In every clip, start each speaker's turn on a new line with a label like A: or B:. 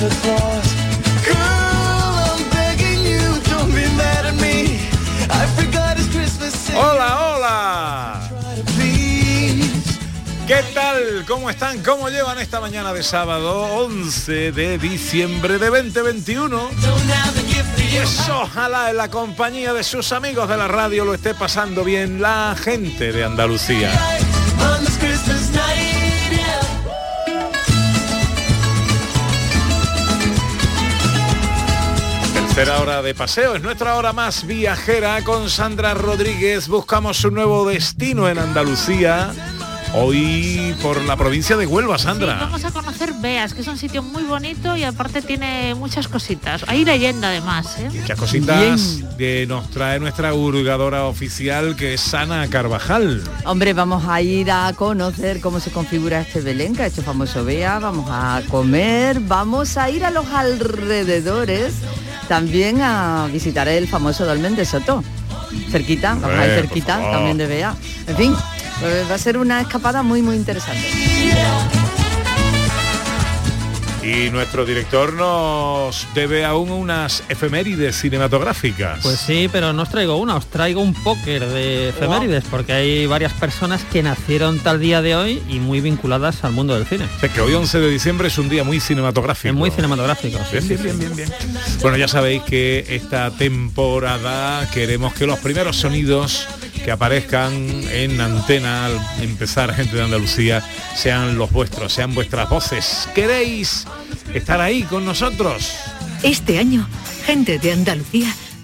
A: Santa Claus. Girl, I'm begging you, don't be mad at me. I forgot it's Christmas.
B: Hola, hola. ¿Qué tal? ¿Cómo están? ¿Cómo llevan esta mañana de sábado 11 de diciembre de 2021? Pues ojalá en la compañía de sus amigos de la radio lo esté pasando bien la gente de Andalucía. Tercera hora de paseo, es nuestra hora más viajera con Sandra Rodríguez. Buscamos un nuevo destino en Andalucía. Hoy por la provincia de Huelva, Sandra.
C: Vamos a conocer Beas, que es un sitio muy bonito y aparte tiene muchas cositas. Hay leyenda además, ¿eh?
B: Muchas cositas de nos trae nuestra hurgadora oficial que es Sana Carvajal.
D: Hombre, vamos a ir a conocer cómo se configura este Belenca, este famoso Bea, vamos a comer, vamos a ir a los alrededores, también a visitar el famoso Dolmen de Soto. Cerquita, vamos a ir cerquita también de Bea. En fin, eh, va a ser una escapada muy muy interesante.
B: Y nuestro director nos debe aún unas efemérides cinematográficas.
E: Pues sí, pero no os traigo una, os traigo un póker de efemérides, porque hay varias personas que nacieron tal día de hoy y muy vinculadas al mundo del cine.
B: O sea, que hoy 11 de diciembre es un día muy cinematográfico.
E: Es muy cinematográfico.
B: Bien, bien, bien, bien. Bueno, ya sabéis que esta temporada queremos que los primeros sonidos que aparezcan en antena al empezar gente de Andalucía sean los vuestros, sean vuestras voces. ¿Queréis estar ahí con nosotros?
F: Este año, gente de Andalucía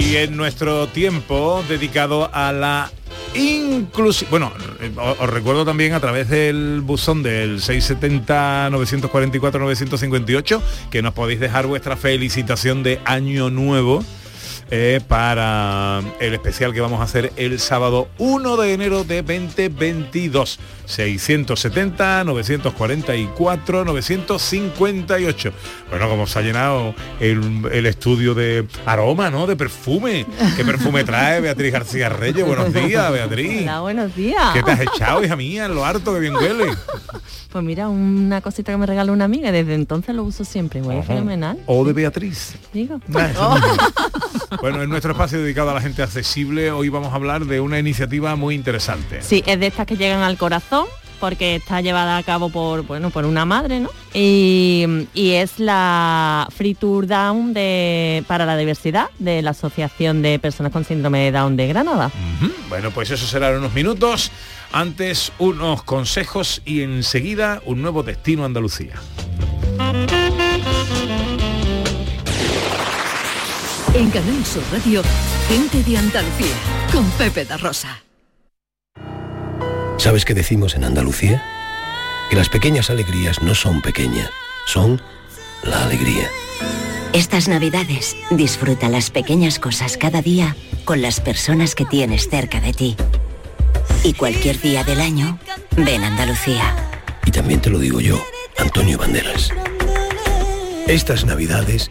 B: Y en nuestro tiempo dedicado a la inclusión. Bueno, os os recuerdo también a través del buzón del 670-944-958 que nos podéis dejar vuestra felicitación de Año Nuevo. Eh, para el especial que vamos a hacer el sábado 1 de enero de 2022 670 944 958 bueno como se ha llenado el, el estudio de aroma no de perfume qué perfume trae Beatriz García Reyes buenos días Beatriz
G: Hola, buenos días.
B: ¿Qué te has echado, hija mía? Lo harto que bien huele.
G: Pues mira, una cosita que me regaló una amiga desde entonces lo uso siempre. Huele fenomenal.
B: O de Beatriz.
G: Digo.
B: Nah. Bueno, en nuestro espacio dedicado a la gente accesible, hoy vamos a hablar de una iniciativa muy interesante.
G: Sí, es de estas que llegan al corazón porque está llevada a cabo por bueno por una madre, ¿no? Y, y es la Free Tour Down de, para la diversidad de la Asociación de Personas con Síndrome de Down de Granada.
B: Bueno, pues eso será en unos minutos. Antes unos consejos y enseguida un nuevo destino a Andalucía.
F: En Canal Sur Radio, gente de Andalucía con Pepe da Rosa.
H: ¿Sabes qué decimos en Andalucía? Que las pequeñas alegrías no son pequeñas, son la alegría.
I: Estas navidades disfruta las pequeñas cosas cada día con las personas que tienes cerca de ti. Y cualquier día del año, ven a Andalucía.
H: Y también te lo digo yo, Antonio Banderas. Estas navidades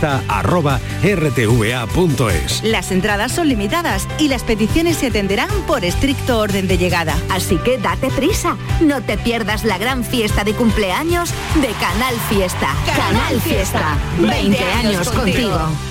J: Las entradas son limitadas y las peticiones se atenderán por estricto orden de llegada. Así que date prisa, no te pierdas la gran fiesta de cumpleaños de Canal Fiesta. Canal Fiesta, 20 años contigo.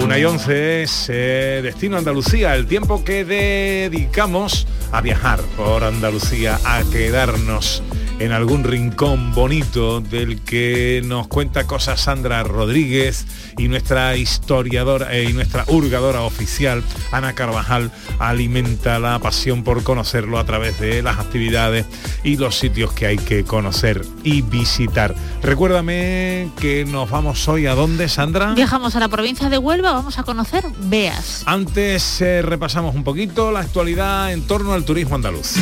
B: Una y once es eh, Destino Andalucía, el tiempo que dedicamos a viajar por Andalucía, a quedarnos en algún rincón bonito del que nos cuenta cosas Sandra Rodríguez y nuestra historiadora eh, y nuestra hurgadora oficial Ana Carvajal alimenta la pasión por conocerlo a través de las actividades y los sitios que hay que conocer y visitar. Recuérdame que nos vamos hoy a dónde, Sandra?
C: Viajamos a la provincia de Huelva, vamos a conocer Beas.
B: Antes eh, repasamos un poquito la actualidad en torno al turismo andaluz.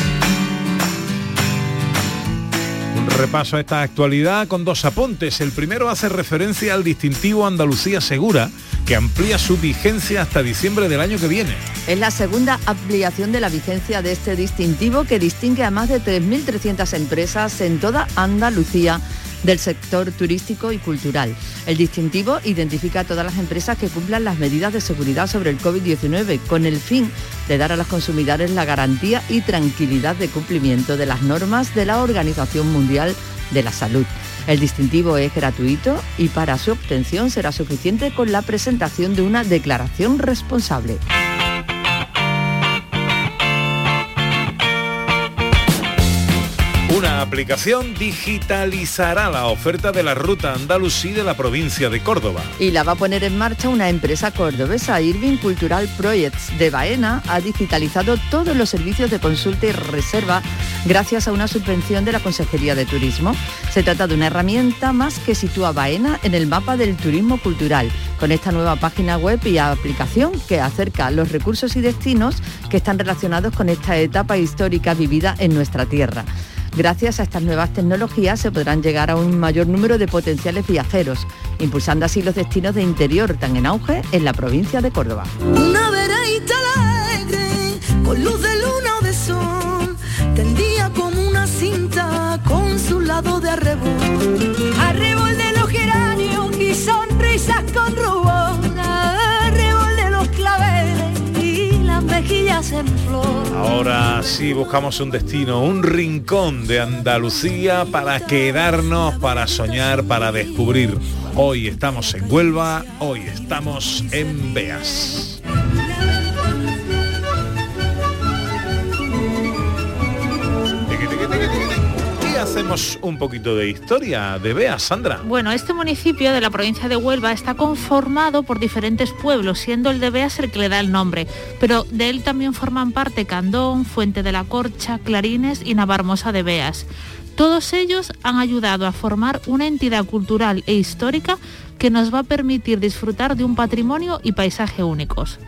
B: Repaso a esta actualidad con dos apuntes. El primero hace referencia al distintivo Andalucía Segura, que amplía su vigencia hasta diciembre del año que viene.
D: Es la segunda ampliación de la vigencia de este distintivo que distingue a más de 3.300 empresas en toda Andalucía del sector turístico y cultural. El distintivo identifica a todas las empresas que cumplan las medidas de seguridad sobre el COVID-19 con el fin de dar a los consumidores la garantía y tranquilidad de cumplimiento de las normas de la Organización Mundial de la Salud. El distintivo es gratuito y para su obtención será suficiente con la presentación de una declaración responsable.
B: Una aplicación digitalizará la oferta de la ruta andalusí de la provincia de Córdoba.
D: y la va a poner en marcha una empresa cordobesa, Irving Cultural Projects de Baena, ha digitalizado todos los servicios de consulta y reserva gracias a una subvención de la Consejería de Turismo. Se trata de una herramienta más que sitúa Baena en el mapa del turismo cultural, con esta nueva página web y aplicación que acerca los recursos y destinos que están relacionados con esta etapa histórica vivida en nuestra tierra. Gracias a estas nuevas tecnologías se podrán llegar a un mayor número de potenciales viajeros, impulsando así los destinos de interior tan en auge en la provincia de Córdoba.
A: Una alegre, con luz de luna de sol, tendía como una cinta con su lado de arrebol. De los geranios y sonrisas con
B: Ahora sí buscamos un destino, un rincón de Andalucía para quedarnos, para soñar, para descubrir. Hoy estamos en Huelva, hoy estamos en Beas. Un poquito de historia de Beas, Sandra.
C: Bueno, este municipio de la provincia de Huelva está conformado por diferentes pueblos, siendo el de Beas el que le da el nombre, pero de él también forman parte Candón, Fuente de la Corcha, Clarines y Navarmosa de Beas. Todos ellos han ayudado a formar una entidad cultural e histórica que nos va a permitir disfrutar de un patrimonio y paisaje únicos.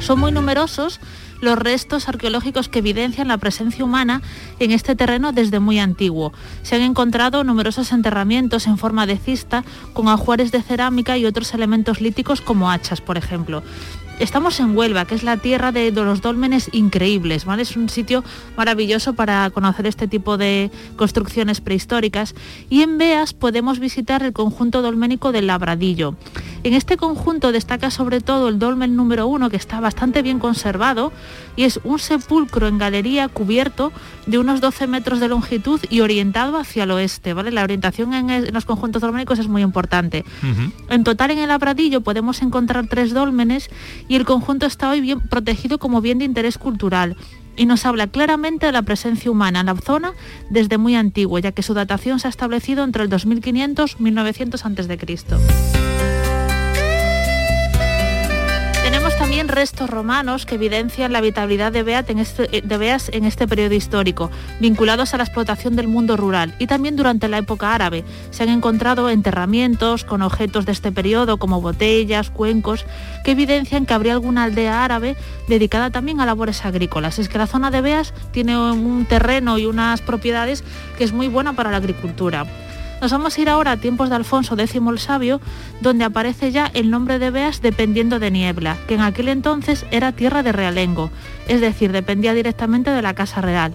C: Son muy numerosos los restos arqueológicos que evidencian la presencia humana en este terreno desde muy antiguo. Se han encontrado numerosos enterramientos en forma de cista con ajuares de cerámica y otros elementos líticos como hachas, por ejemplo. Estamos en Huelva, que es la tierra de, los dólmenes increíbles, ¿vale? Es un sitio maravilloso para conocer este tipo de construcciones prehistóricas. Y en Beas podemos visitar el conjunto dolménico del Labradillo. En este conjunto destaca sobre todo el dolmen número uno, que está bastante bien conservado, y es un sepulcro en galería cubierto de unos 12 metros de longitud y orientado hacia el oeste, ¿vale? La orientación en, en los conjuntos dolménicos es muy importante. En total en el Labradillo podemos encontrar tres dólmenes y el conjunto está hoy bien protegido como bien de interés cultural y nos habla claramente de la presencia humana en la zona desde muy antiguo, ya que su datación se ha establecido entre el 2500 y 1900 a.C. también restos romanos que evidencian la habitabilidad de, en este, eh, Beas en este periodo histórico, vinculados a la explotación del mundo rural y también durante la época árabe. Se han encontrado enterramientos con objetos de este periodo como botellas, cuencos, que evidencian que habría alguna aldea árabe dedicada también a labores agrícolas. Es que la zona de Beas tiene un terreno y unas propiedades que es muy buena para la agricultura. Nos vamos a ir ahora a tiempos de Alfonso X el Sabio, donde aparece ya el nombre de Beas dependiendo de Niebla, que en aquel entonces era tierra de realengo, es decir, dependía directamente de la Casa Real.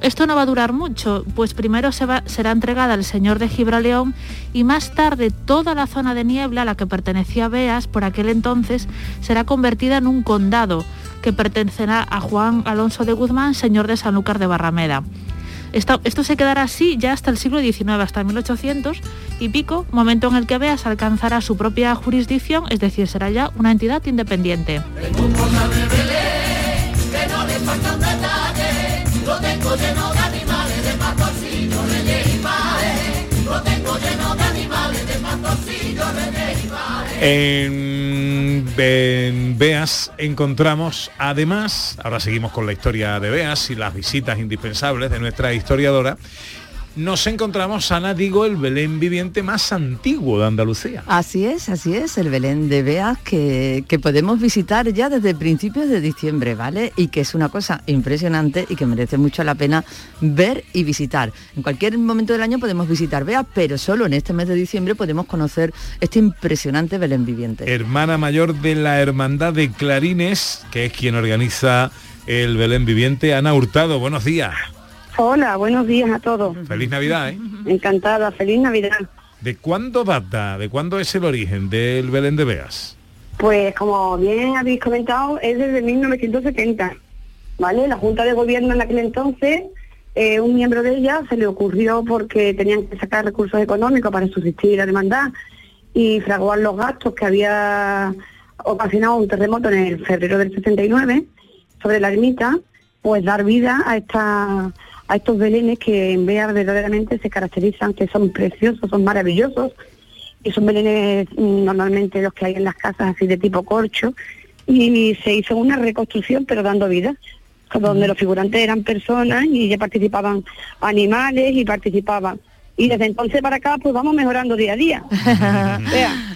C: Esto no va a durar mucho, pues primero será entregada al señor de Gibraleón y más tarde toda la zona de Niebla, a la que pertenecía Beas por aquel entonces, será convertida en un condado que pertenecerá a Juan Alonso de Guzmán, señor de Sanlúcar de Barrameda. Esto, se quedará así ya hasta el siglo XIX, hasta 1800 y pico, momento en el que Beas alcanzará su propia jurisdicción, es decir, será ya una entidad independiente.
B: En, en Beas encontramos además, ahora seguimos con la historia de Beas y las visitas indispensables de nuestra historiadora, nos encontramos, Ana, digo, el Belén viviente más antiguo de Andalucía.
D: Así es, así es, el Belén de Beas que, que podemos visitar ya desde principios de diciembre, ¿vale? Y que es una cosa impresionante y que merece mucho la pena ver y visitar. En cualquier momento del año podemos visitar Beas, pero solo en este mes de diciembre podemos conocer este impresionante Belén viviente.
B: Hermana mayor de la Hermandad de Clarines, que es quien organiza el Belén viviente, Ana Hurtado. Buenos días.
K: Hola, buenos días a todos.
B: Feliz Navidad, ¿eh?
K: Encantada, feliz Navidad.
B: ¿De cuándo data, de cuándo es el origen del Belén de Beas?
K: Pues como bien habéis comentado, es desde 1970, ¿vale? La Junta de Gobierno en aquel entonces, eh, un miembro de ella se le ocurrió porque tenían que sacar recursos económicos para subsistir la demanda y fraguar los gastos que había ocasionado un terremoto en el febrero del 69 sobre la ermita, pues dar vida a esta a estos belenes que en Bea verdaderamente se caracterizan, que son preciosos, son maravillosos, y son belenes mm, normalmente los que hay en las casas así de tipo corcho, y se hizo una reconstrucción pero dando vida, donde los figurantes eran personas y ya participaban animales y participaban. Y desde entonces para acá pues vamos mejorando día a día.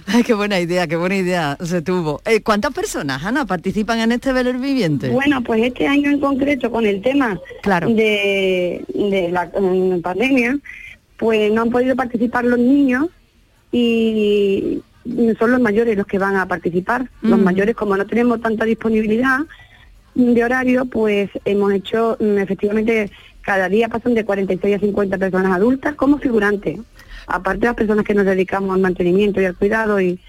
D: Ay, qué buena idea, qué buena idea se tuvo. Eh, ¿Cuántas personas, Ana, participan en este Belén viviente?
K: Bueno, pues este año en concreto con el tema de, de la mm, pandemia, pues no han podido participar los niños y son los mayores los que van a participar. Los
D: Mm.
K: mayores, como no tenemos tanta disponibilidad de horario, pues hemos hecho, mm, efectivamente, cada día pasan de 46 a 50 personas adultas como figurantes, aparte de las personas que nos dedicamos al mantenimiento y al cuidado y,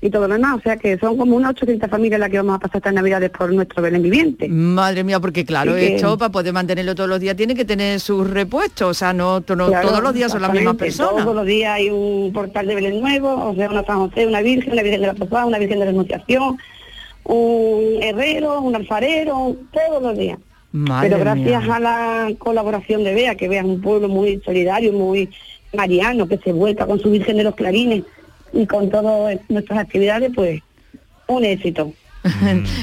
K: y todo lo demás. O sea que son como unas 800 familias las que vamos a pasar estas navidades por nuestro Belén viviente.
D: Madre mía, porque claro,
K: que-
D: esto para poder mantenerlo todos los días tiene que tener sus repuestos, o sea, no, to- no
K: Claro,
D: todos los días son las mismas personas.
K: Todos los días hay un portal de Belén nuevo, o sea, una San José, una Virgen, una Virgen de la Posada, una Virgen de la Anunciación, un herrero, un alfarero, todos los días.
D: Madre
K: Pero gracias
D: mía.
K: a la colaboración de Bea, que Bea es un pueblo muy solidario, muy mariano, que se vuelca con su Virgen de los Clarines y con todas nuestras actividades, pues un éxito.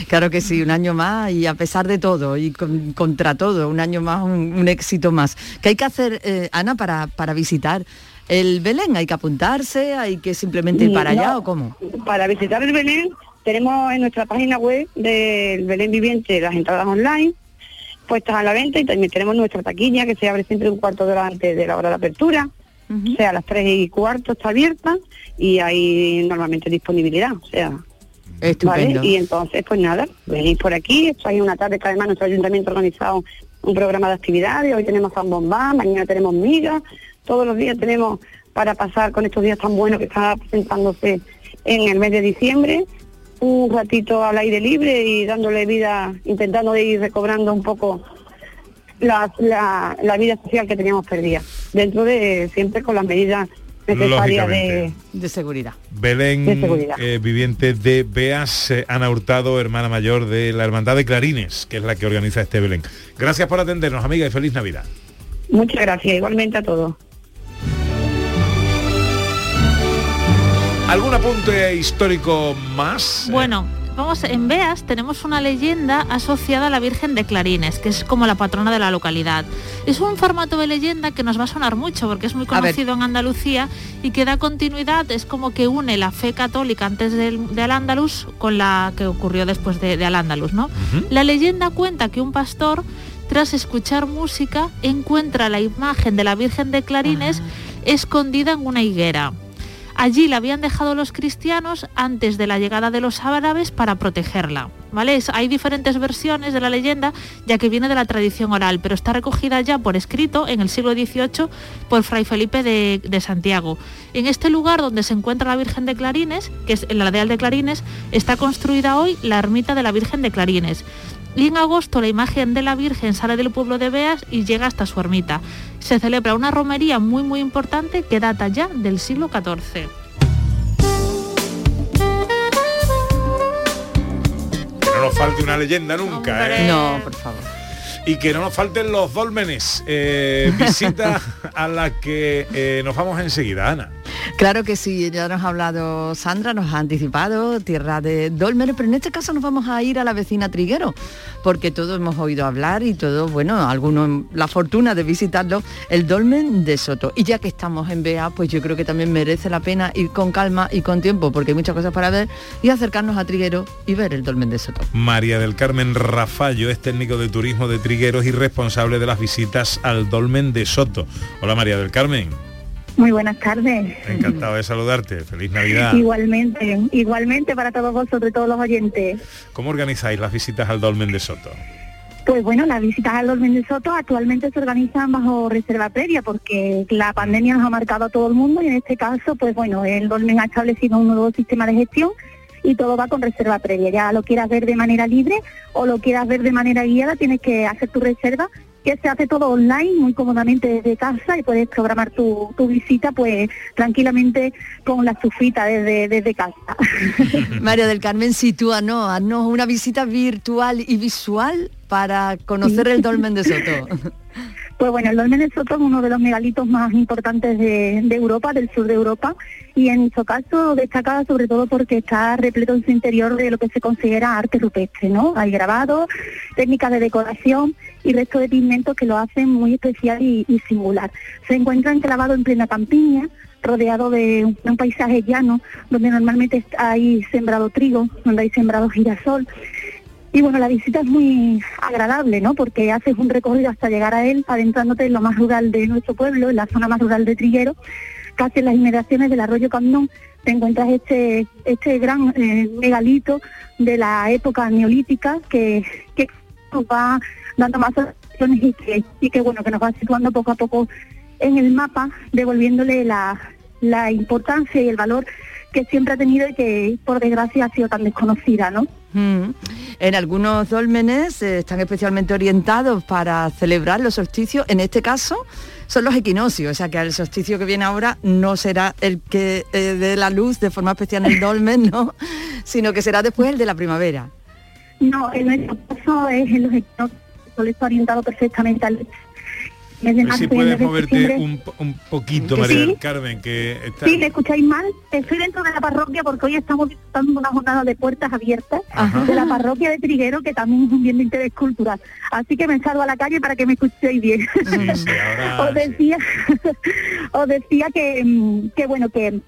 D: claro que sí, un año más y a pesar de todo y con- contra todo, un año más, un, un éxito más. ¿Qué hay que hacer, eh, Ana, para, para visitar el Belén? ¿Hay que apuntarse? ¿Hay que simplemente ir para
K: No,
D: allá o cómo?
K: Para visitar el Belén, tenemos en nuestra página web del Belén Viviente las entradas online puestas a la venta y también tenemos nuestra taquilla que se abre siempre un cuarto de hora antes de la hora de apertura. O sea, a las tres y cuarto está abierta y hay normalmente disponibilidad. O sea,
D: Estupendo.
K: ¿vale? Y entonces, pues nada, venís por aquí, esto hay una tarde que además nuestro ayuntamiento ha organizado un programa de actividades, hoy tenemos Zambombá, mañana tenemos migas, todos los días tenemos para pasar con estos días tan buenos que está presentándose en el mes de diciembre, un ratito al aire libre y dándole vida, intentando de ir recobrando un poco la, la, la vida social que teníamos perdida, dentro de siempre con las medidas necesarias de.
D: De seguridad.
B: Belén,
K: De seguridad.
B: eh, viviente de Beas, eh, Ana Hurtado, hermana mayor de la Hermandad de Clarines, que es la que organiza este Belén. Gracias por atendernos, amiga, y feliz Navidad.
K: Muchas gracias, igualmente a todos.
B: ¿Algún apunte histórico más?
C: Bueno, vamos, en Beas tenemos una leyenda asociada a la Virgen de Clarines, que es como la patrona de la localidad. Es un formato de leyenda que nos va a sonar mucho porque es muy conocido en Andalucía y que da continuidad, es como que une la fe católica antes del, de Al-Ándalus con la que ocurrió después de, de Al-Ándalus, ¿no? La leyenda cuenta que un pastor, tras escuchar música, encuentra la imagen de la Virgen de Clarines escondida en una higuera. Allí la habían dejado los cristianos antes de la llegada de los árabes para protegerla. ¿Vale? Hay diferentes versiones de la leyenda, ya que viene de la tradición oral, pero está recogida ya por escrito en el siglo XVIII por Fray Felipe de, Santiago. En este lugar donde se encuentra la Virgen de Clarines, que es en la aldea de Clarines, está construida hoy la ermita de la Virgen de Clarines. Y en agosto la imagen de la Virgen sale del pueblo de Beas y llega hasta su ermita. Se celebra una romería muy muy importante que data ya del siglo XIV.
B: Que no nos falte una leyenda nunca, ¿eh?
D: No, por favor.
B: Y que no nos falten los dólmenes. Eh, visita a la que eh, nos vamos enseguida, Ana.
D: Claro que sí, ya nos ha hablado Sandra, nos ha anticipado tierra de Dolmen, pero en este caso nos vamos a ir a la vecina Triguero, porque todos hemos oído hablar y todos, bueno, algunos la fortuna de visitarlo, el Dolmen de Soto. Y ya que estamos en Bea, pues yo creo que también merece la pena ir con calma y con tiempo, porque hay muchas cosas para ver, y acercarnos a Triguero y ver el Dolmen de Soto.
B: María del Carmen Rafallo es técnico de turismo de Trigueros y responsable de las visitas al Dolmen de Soto. Hola María del Carmen,
L: Muy buenas tardes.
B: encantado de saludarte. Feliz Navidad.
L: Igualmente, igualmente para todos vosotros, todos los oyentes.
B: ¿Cómo organizáis las visitas al Dolmen de Soto?
L: Pues bueno, las visitas al Dolmen de Soto actualmente se organizan bajo reserva previa porque la pandemia nos ha marcado a todo el mundo y en este caso, pues bueno, el Dolmen ha establecido un nuevo sistema de gestión y todo va con reserva previa. Ya lo quieras ver de manera libre o lo quieras ver de manera guiada, tienes que hacer tu reserva que se hace todo online muy cómodamente desde casa y puedes programar tu, tu visita pues tranquilamente con la sufita desde, desde casa.
D: María del Carmen, sitúanos, haznos una visita virtual y visual para conocer el Dolmen de Soto.
L: Pues bueno, el Dolmen de Soto es uno de los megalitos más importantes de, de Europa, del sur de Europa, y en su caso destaca sobre todo porque está repleto en su interior de lo que se considera arte rupestre, ¿no? Hay grabados, técnicas de decoración y resto de pigmentos que lo hacen muy especial y, y singular. Se encuentra enclavado en plena campiña, rodeado de un, paisaje llano, donde normalmente hay sembrado trigo, donde hay sembrado girasol, y bueno, la visita es muy agradable, ¿no? Porque haces un recorrido hasta llegar a él, adentrándote en lo más rural de nuestro pueblo, en la zona más rural de Triguero, casi en las inmediaciones del arroyo Camnón, te encuentras este, este gran eh, megalito de la época neolítica que, va dando más opciones y que, y que bueno, que nos va situando poco a poco en el mapa, devolviéndole la, la importancia y el valor que siempre ha tenido y que por desgracia ha sido tan desconocida, ¿no?
D: Mm. En algunos dólmenes eh, están especialmente orientados para celebrar los solsticios. En este caso son los equinoccios, o sea que el solsticio que viene ahora no será el que eh, dé la luz de forma especial en el dolmen, ¿no? sino que será después el de la primavera.
L: No, en nuestro caso es en los equinoccios, solo está orientado perfectamente al
B: si puedes moverte un, po- un poquito,
L: ¿Que
B: María
L: sí?
B: Carmen, que está...
L: Sí, ¿me escucháis mal? Estoy dentro de la parroquia porque hoy estamos disfrutando una jornada de puertas abiertas
B: Ajá.
L: de la parroquia de Triguero, que también es un bien de interés cultural. Así que me salgo a la calle para que me escuchéis bien. os decía, os decía que, mm, que bueno, que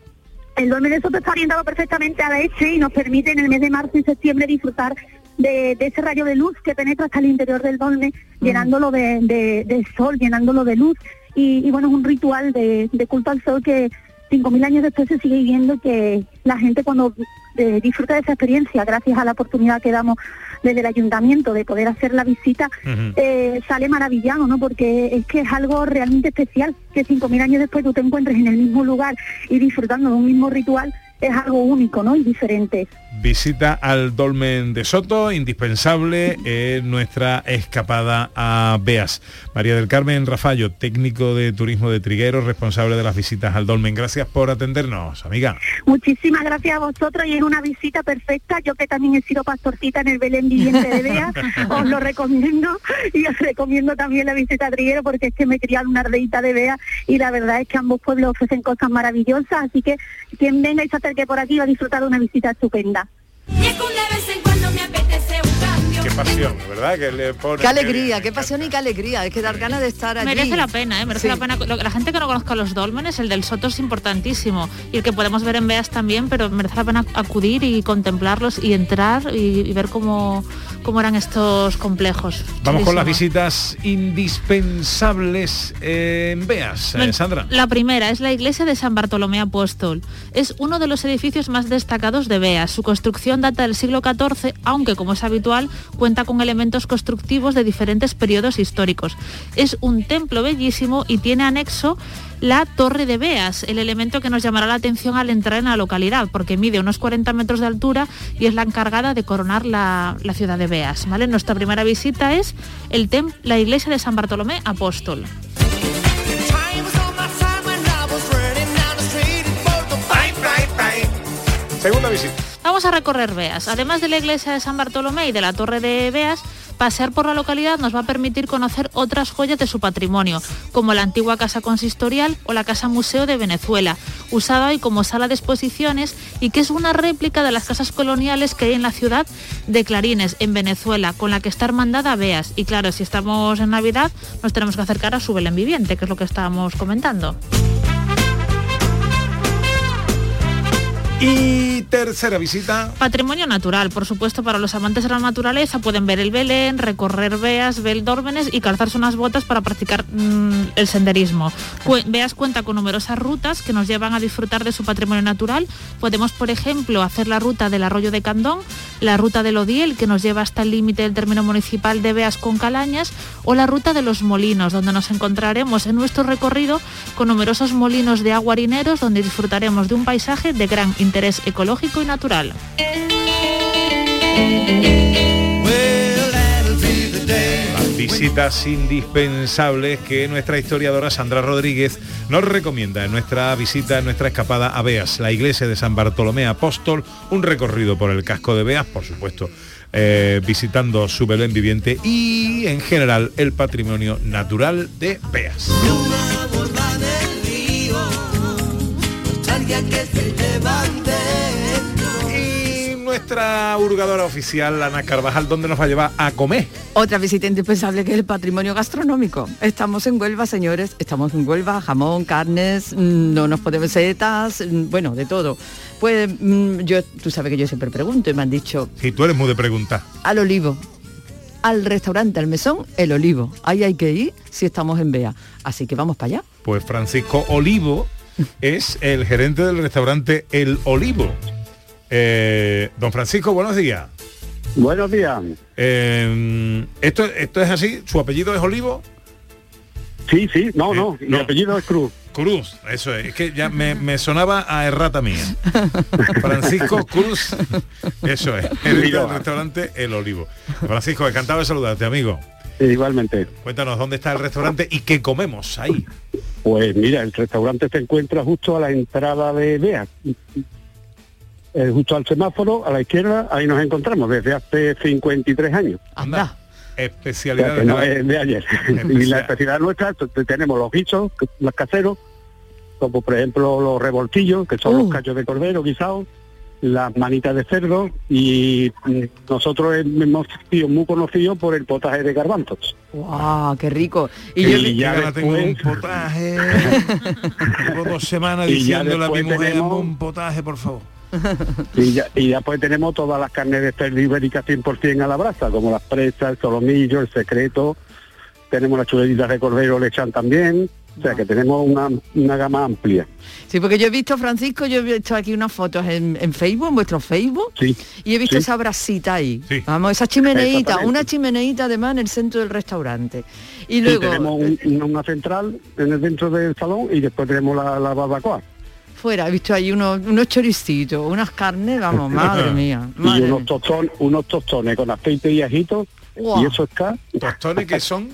L: el dolmen de Soto está orientado perfectamente a la este y nos permite en el mes de marzo y septiembre disfrutar de, de ese rayo de luz que penetra hasta el interior del dolmen, llenándolo de, de- de sol, llenándolo de luz. Y, y bueno, es un ritual de, de culto al sol que, 5.000 años después se sigue viendo que la gente cuando eh, disfruta de esa experiencia, gracias a la oportunidad que damos desde el ayuntamiento de poder hacer la visita, eh, sale maravillado, ¿no? Porque es que es algo realmente especial, que 5.000 años después tú te encuentres en el mismo lugar y disfrutando de un mismo ritual, es algo único, ¿no? Y diferente.
B: Visita al Dolmen de Soto, indispensable en nuestra escapada a Beas. María del Carmen Rafallo, técnico de turismo de Trigueros, responsable de las visitas al Dolmen. Gracias por atendernos, amiga.
L: Muchísimas gracias a vosotros y es una visita perfecta. Yo que también he sido pastorcita en el Belén Viviente de Bea, os lo recomiendo y os recomiendo también la visita a Triguero porque es que me he criado una ardeita de Bea y la verdad es que ambos pueblos ofrecen cosas maravillosas, así que quien venga y se acerque por aquí va a disfrutar de una visita estupenda.
B: Qué pasión, ¿verdad? Que le pone
D: Qué alegría, qué pasión y qué alegría. Es que dar ganas de estar allí.
C: Merece la pena, ¿eh? merece
D: Sí.
C: la pena. Lo- La gente que no conozca los dólmenes, el del Soto es importantísimo. Y el que podemos ver en Beas también, pero merece la pena acudir y contemplarlos y entrar y, y ver cómo, cómo eran estos complejos.
B: Vamos con las visitas indispensables en Beas, eh, Sandra.
C: La primera es la iglesia de San Bartolomé Apóstol. Es uno de los edificios más destacados de Beas. Su construcción data del siglo XIV, aunque como es habitual, cuenta con elementos constructivos de diferentes periodos históricos. Es un templo bellísimo y tiene anexo la Torre de Beas, el elemento que nos llamará la atención al entrar en la localidad, porque mide unos 40 metros de altura y es la encargada de coronar la, la ciudad de Beas. ¿vale? Nuestra primera visita es el la iglesia de San Bartolomé Apóstol.
B: Segunda visita.
C: Vamos a recorrer Beas. Además de la iglesia de San Bartolomé y de la torre de Beas, pasear por la localidad nos va a permitir conocer otras joyas de su patrimonio, como la antigua casa consistorial o la casa museo de Venezuela, usada hoy como sala de exposiciones y que es una réplica de las casas coloniales que hay en la ciudad de Clarines, en Venezuela, con la que está hermandada Beas. Y claro, si estamos en Navidad, nos tenemos que acercar a su Belén viviente, que es lo que estábamos comentando.
B: Y tercera visita.
C: Patrimonio natural, por supuesto, para los amantes de la naturaleza pueden ver el Belén, recorrer Beas, ver Dórmenes y calzarse unas botas para practicar mm, el senderismo. Beas cuenta con numerosas rutas que nos llevan a disfrutar de su patrimonio natural. Podemos, por ejemplo, hacer la ruta del arroyo de Candón, la ruta del Odiel, que nos lleva hasta el límite del término municipal de Beas con Calañas, o la ruta de los molinos, donde nos encontraremos en nuestro recorrido con numerosos molinos de agua harineros, donde disfrutaremos de un paisaje de gran interés ecológico y natural.
B: Las visitas indispensables que nuestra historiadora Sandra Rodríguez nos recomienda en nuestra visita, en nuestra escapada a Beas, la iglesia de San Bartolomé Apóstol, un recorrido por el casco de Beas, por supuesto, eh, visitando su Belén viviente y en general el patrimonio natural de Beas. Y nuestra hurgadora oficial, Ana Carvajal, ¿dónde nos va a llevar a comer?
D: Otra visita indispensable que es el patrimonio gastronómico. Estamos en Huelva, señores, estamos en Huelva, jamón, carnes, mm, no nos podemos setas, mm, bueno, de todo. Pues mm, yo, tú sabes que yo siempre pregunto y me han dicho,
B: Si tú eres muy de preguntar.
D: al olivo, al restaurante, al mesón, el olivo. Ahí hay que ir si estamos en Bea. Así que vamos para allá.
B: Pues Francisco Olivo es el gerente del restaurante El Olivo. Eh, don Francisco, buenos días.
M: Buenos días.
B: Eh, ¿esto, ¿Esto es así? ¿Su apellido es Olivo?
M: Sí, sí, no, no, mi
B: no.
M: apellido es Cruz.
B: Cruz, eso es. Es que ya me, me sonaba a errata mía. Francisco Cruz, eso es. El del restaurante El Olivo. Francisco, encantado de saludarte, amigo.
M: Igualmente.
B: Cuéntanos dónde está el restaurante y qué comemos ahí.
M: Pues mira, el restaurante se encuentra justo a la entrada de Bea. Eh, justo al semáforo, a la izquierda, ahí nos encontramos desde hace 53 años.
B: Anda.
M: O sea,
B: Especialidad
M: que no es de ayer. y la especialidad nuestra, tenemos los guisos, los caseros, como por ejemplo los revoltillos, que son
D: Uh.
M: los cachos de cordero guisados, las manitas de cerdo, y nosotros hemos sido muy conocidos por el potaje de garbanzos.
D: ¡Wow! ¡Qué rico! Y
M: Y
D: yo,
M: ya
B: gana tengo un
M: después-
B: potaje. Llevo dos semanas
M: Y ya
B: diciéndole a mi
M: después
B: mujer
M: tenemos-
B: "Hazme un potaje, por favor.
M: Y, ya, y después tenemos todas las carnes de cerdo ibérica 100% a la brasa, como las presas, el solomillo, el secreto. Tenemos las chuletitas de cordero, le echan también. O sea que tenemos una, una gama amplia.
D: Sí, porque yo he visto, Francisco, yo he visto aquí unas fotos en, en Facebook, en vuestro Facebook, y he visto
M: sí.
D: esa brasita ahí. Vamos, esa chimeneita, una chimeneita además en el centro del restaurante. Y
M: Sí,
D: luego,
M: tenemos un- una, central en el dentro del salón y después tenemos la, la barbacoa.
D: fuera, he visto ahí unos, unos choricitos, unas carnes, vamos, madre mía.
M: Y unos tostones, unos tostones con aceite y ajito. Y eso está.
B: ¿Tostones que son?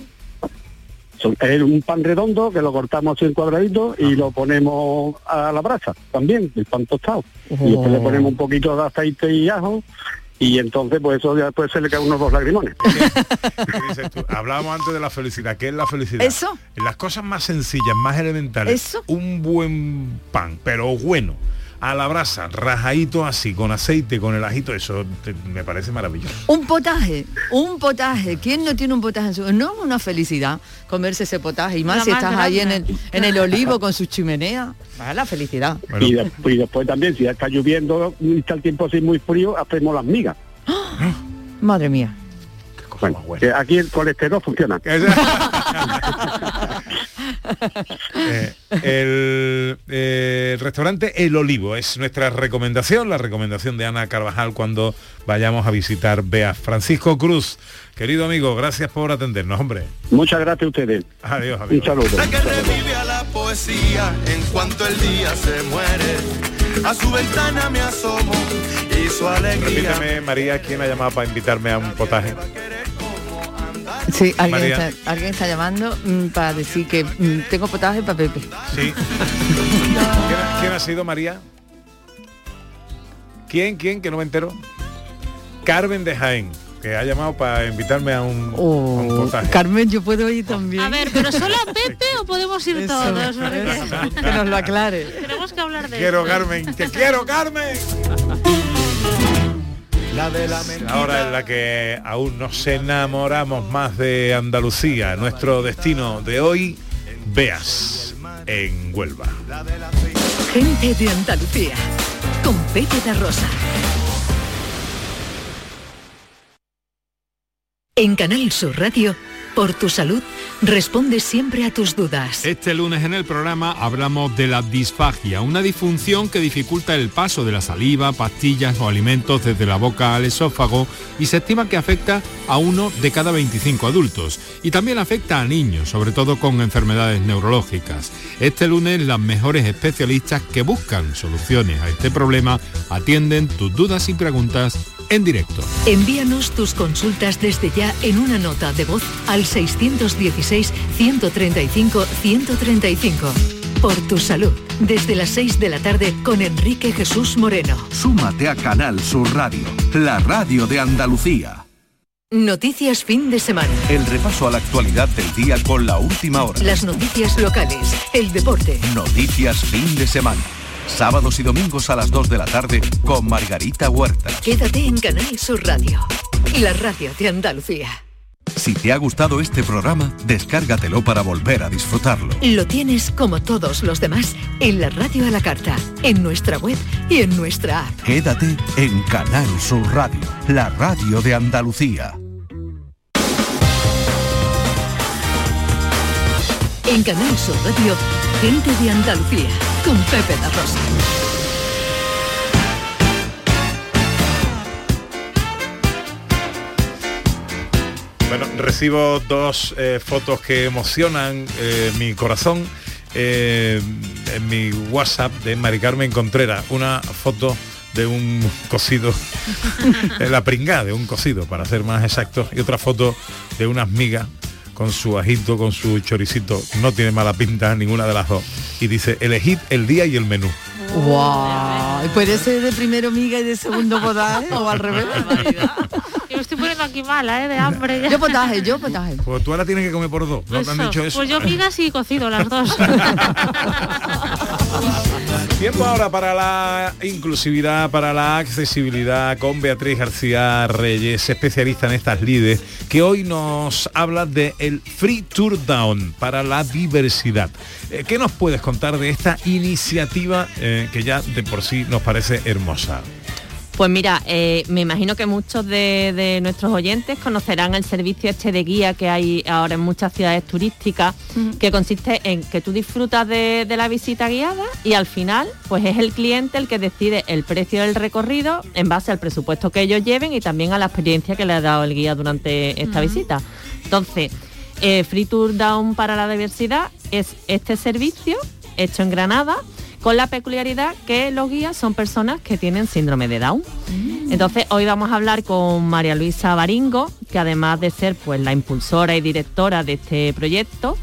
M: Es un pan redondo que lo cortamos así en cuadraditos y lo ponemos a la brasa también, el pan tostado. Y después le
D: Oh.
M: ponemos un poquito de aceite y ajo y entonces pues eso ya después se le caen unos dos lagrimones.
B: ¿Qué dices tú? Hablábamos antes de la felicidad. ¿Qué es la felicidad?
D: Eso.
B: En las cosas más sencillas, más elementales.
D: Eso.
B: Un buen pan, pero bueno. A la brasa, rajadito así, con aceite, con el ajito, eso te- me parece maravilloso.
D: Un potaje, un potaje. ¿Quién no tiene un potaje en su... No es una felicidad comerse ese potaje. Y más
M: La
D: si
M: más
D: estás ahí en el, en el olivo con su chimenea. Ah, la felicidad.
M: Y, de- y después también, si ya está lloviendo y está el tiempo así muy frío, hacemos las migas.
D: Madre mía.
M: Bueno, que aquí el colesterol funciona.
B: El, el restaurante El Olivo es nuestra recomendación, la recomendación de Ana Carvajal cuando vayamos a visitar Bea. Francisco Cruz, querido amigo, gracias por atendernos, hombre.
M: Muchas gracias a ustedes.
B: Adiós, amigo.
M: Un saludo.
A: La que revive a la poesía en cuanto el día se muere. A su ventana me asomo y su alegría.
B: Repíteme, María, ¿quién ha llamado para invitarme a un potaje?
D: Sí, alguien, está, alguien está llamando mm, para decir que mm, tengo potaje para Pepe.
B: Sí. ¿Quién ha, quién ha sido María? ¿Quién? ¿Quién? Que no me entero. Carmen de Jaén, que ha llamado para invitarme a un, a un potaje.
D: Carmen, yo puedo ir también.
C: A ver, pero solo a Pepe o podemos ir
D: Eso,
C: todos.
D: Que nos lo aclare.
C: tenemos que hablar de
B: Quiero
C: esto.
B: Carmen, que quiero Carmen.
A: La de la
B: Ahora en la que aún nos enamoramos más de Andalucía, nuestro destino de hoy, Veas en Huelva.
F: Gente de Andalucía. Con Pepe Rosa. En Canal Sur Radio, por tu salud, responde siempre a tus dudas.
N: Este lunes en el programa hablamos de la disfagia, una disfunción que dificulta el paso de la saliva, pastillas o alimentos desde la boca al esófago y se estima que afecta a uno de cada 25 adultos. Y también afecta a niños, sobre todo con enfermedades neurológicas. Este lunes las mejores especialistas que buscan soluciones a este problema atienden tus dudas y preguntas en directo.
F: Envíanos tus consultas desde ya en una nota de voz al 616-135-135. Por tu salud, desde las 6 de la tarde con Enrique Jesús Moreno.
O: Súmate a Canal Sur Radio, la radio de Andalucía.
F: Noticias fin de semana.
O: El repaso a la actualidad del día con la última hora.
F: Las noticias locales, el deporte.
O: Noticias fin de semana. Sábados y domingos a las 2 de la tarde con Margarita Huerta.
F: Quédate en Canal Sur Radio, la radio de Andalucía.
O: Si te ha gustado este programa, descárgatelo para volver a disfrutarlo.
F: Lo tienes como todos los demás en la radio a la carta, en nuestra web y en nuestra app.
O: Quédate en Canal Sur Radio, la radio de Andalucía.
F: En Canal Sur Radio, gente de Andalucía, con Pepe da Rosa.
B: Bueno, recibo dos eh, fotos que emocionan eh, mi corazón eh, en mi WhatsApp de Mari Carmen Contreras. Una foto de un cocido, de la pringada de un cocido, para ser más exactos, y otra foto de unas migas con su ajito, con su choricito. No tiene mala pinta ninguna de las dos. Y dice, elegid el día y el menú.
D: Wow. ¿Puede ser de primero miga y de segundo potaje o al revés?
C: Yo me estoy poniendo aquí mala, ¿eh? De hambre. ya.
D: Yo potaje, yo potaje.
B: Pues tú ahora tienes que comer por dos. ¿No te han dicho eso?
C: Pues yo migas y cocido las dos.
B: Tiempo ahora para la inclusividad, para la accesibilidad con Beatriz García Reyes, especialista en estas lides, que hoy nos habla de el Free Tour Down para la diversidad. Eh, ¿Qué nos puedes contar de esta iniciativa eh, que ya de por sí nos parece hermosa?
G: Pues mira, eh, me imagino que muchos de, de nuestros oyentes conocerán el servicio este de guía que hay ahora en muchas ciudades turísticas, que consiste en que tú disfrutas de, de la visita guiada y al final, pues es el cliente el que decide el precio del recorrido en base al presupuesto que ellos lleven y también a la experiencia que le ha dado el guía durante esta visita. Entonces, eh, Free Tour Down para la diversidad es este servicio hecho en Granada con la peculiaridad que los guías son personas que tienen síndrome de Down. Entonces hoy vamos a hablar con María Luisa Baringo, que además de ser pues la impulsora y directora de este proyecto,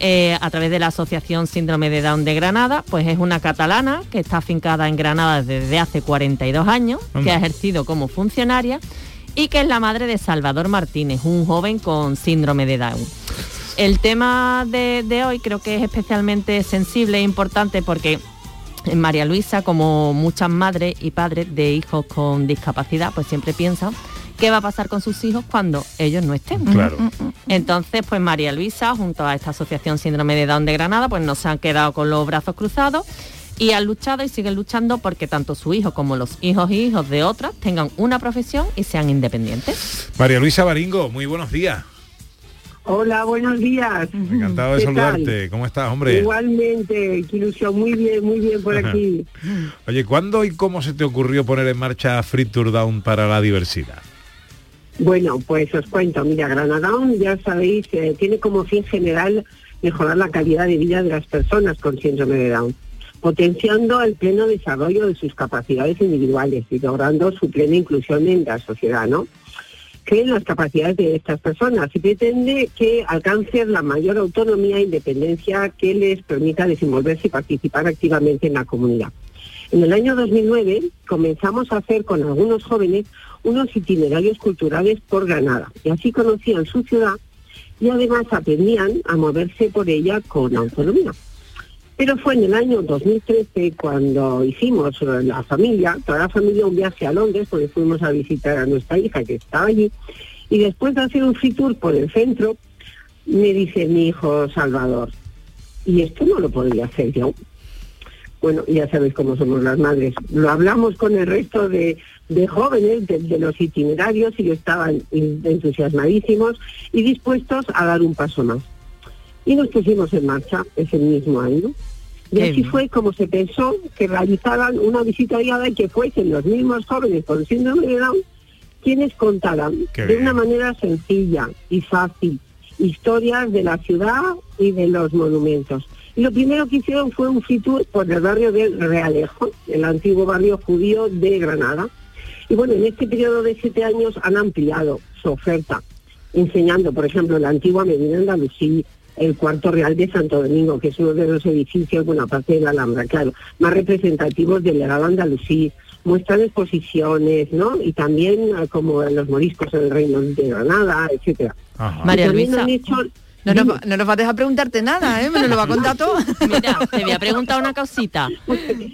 G: eh, a través de la Asociación Síndrome de Down de Granada, pues es una catalana que está afincada en Granada desde hace 42 años, que ha ejercido como funcionaria y que es la madre de Salvador Martínez, un joven con síndrome de Down. El tema de, de hoy creo que es especialmente sensible e importante porque María Luisa, como muchas madres y padres de hijos con discapacidad, pues siempre piensan qué va a pasar con sus hijos cuando ellos no estén.
B: Claro.
G: Entonces, pues María Luisa, junto a esta Asociación Síndrome de Down de Granada, pues no se han quedado con los brazos cruzados y han luchado y siguen luchando porque tanto su hijo como los hijos y hijos de otras tengan una profesión y sean independientes.
B: María Luisa Baringo, muy buenos días.
P: Hola, buenos días.
B: Encantado de saludarte. ¿Cómo estás, hombre?
P: Igualmente, qué ilusión, muy bien, muy bien por
B: Ajá.
P: aquí.
B: Oye, ¿cuándo y cómo se te ocurrió poner en marcha Free Tour Down para la diversidad?
P: Bueno, pues os cuento, mira, Granada, ya sabéis, eh, tiene como fin general mejorar la calidad de vida de las personas con síndrome de Down, potenciando el pleno desarrollo de sus capacidades individuales y logrando su plena inclusión en la sociedad, ¿no? Cree en las capacidades de estas personas y pretende que alcancen la mayor autonomía e independencia que les permita desenvolverse y participar activamente en la comunidad. En el año 2009 comenzamos a hacer con algunos jóvenes unos itinerarios culturales por Granada y así conocían su ciudad y además aprendían a moverse por ella con autonomía. Pero fue en el año 2013 cuando hicimos eh, la familia, toda la familia, un viaje a Londres, porque fuimos a visitar a nuestra hija que estaba allí, y después de hacer un free tour por el centro, me dice mi hijo Salvador, y esto no lo podría hacer yo. Bueno, ya sabéis cómo somos las madres. Lo hablamos con el resto de, de jóvenes de, de los itinerarios y estaban entusiasmadísimos y dispuestos a dar un paso más. Y nos pusimos en marcha ese mismo año. Y
G: Qué
P: así
G: bien.
P: fue como se pensó que realizaran una visita guiada y que fuesen los mismos jóvenes con síndrome de Down quienes contaran
B: Qué
P: de
B: bien.
P: una manera sencilla y fácil historias de la ciudad y de los monumentos. Y lo primero que hicieron fue un tour por el barrio del Realejo, el antiguo barrio judío de Granada. Y bueno, en este periodo de siete años han ampliado su oferta, enseñando, por ejemplo, la antigua Medina Andalusí, el cuarto real de Santo Domingo, que es uno de los edificios, bueno, aparte de la Alhambra, claro, más representativos del legado andalusí, muestran exposiciones, ¿no? Y también eh, como los moriscos en el Reino de Granada, etcétera.
G: María Luisa.
P: han hecho-
D: No nos, va- no nos va a dejar preguntarte nada, ¿eh? Me lo va a contar todo.
G: Mira, te voy a preguntar una cosita,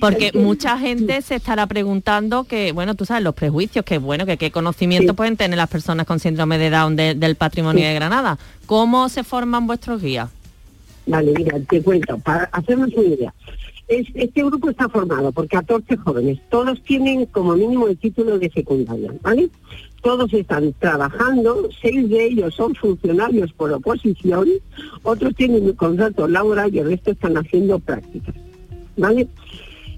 G: porque mucha gente se estará preguntando que, bueno, tú sabes, los prejuicios, que bueno, que qué conocimiento
P: Sí.
G: pueden tener las personas con síndrome de Down de- del patrimonio
P: Sí.
G: de Granada. ¿Cómo se forman vuestros guías?
P: Vale, mira, te cuento, para hacernos una idea. Es- este grupo está formado por 14 jóvenes, todos tienen como mínimo el título de secundaria, ¿vale? Todos están trabajando, seis de ellos son funcionarios por oposición, otros tienen un contrato laboral y el resto están haciendo prácticas, ¿vale?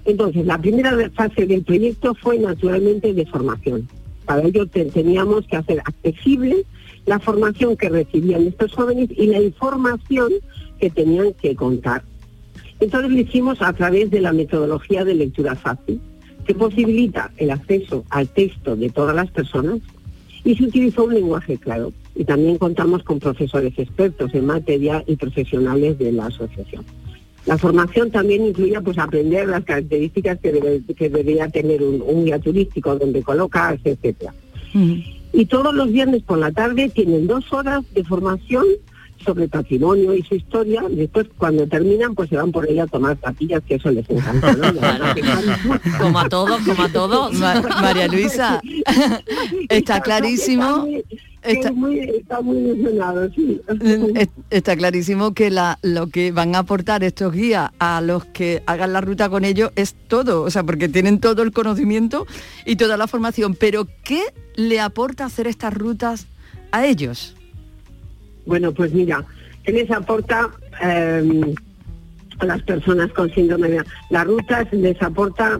P: Entonces, la primera fase del proyecto fue naturalmente de formación. Para ello te- teníamos que hacer accesible la formación que recibían estos jóvenes y la información que tenían que contar. Entonces lo hicimos a través de la metodología de lectura fácil, que posibilita el acceso al texto de todas las personas y se utilizó un lenguaje claro. Y también contamos con profesores expertos en materia y profesionales de la asociación. La formación también incluía pues aprender las características que, debe- que debería tener un, un guía turístico, donde colocarse, etcétera. Y todos los viernes por la tarde tienen dos horas de formación sobre patrimonio y su historia, después cuando terminan pues se van por ahí a tomar papillas, que eso les encanta, ¿no?
G: Como a todos, como a todos.
D: Ma- María Luisa, está clarísimo.
P: Está muy, está muy sí.
D: Es- Está clarísimo que la, lo que van a aportar estos guías a los que hagan la ruta con ellos es todo, o sea, porque tienen todo el conocimiento y toda la formación. Pero ¿qué le aporta hacer estas rutas a ellos?
P: Bueno, pues mira, ¿qué les aporta eh, a las personas con síndrome de Down? Las rutas les aporta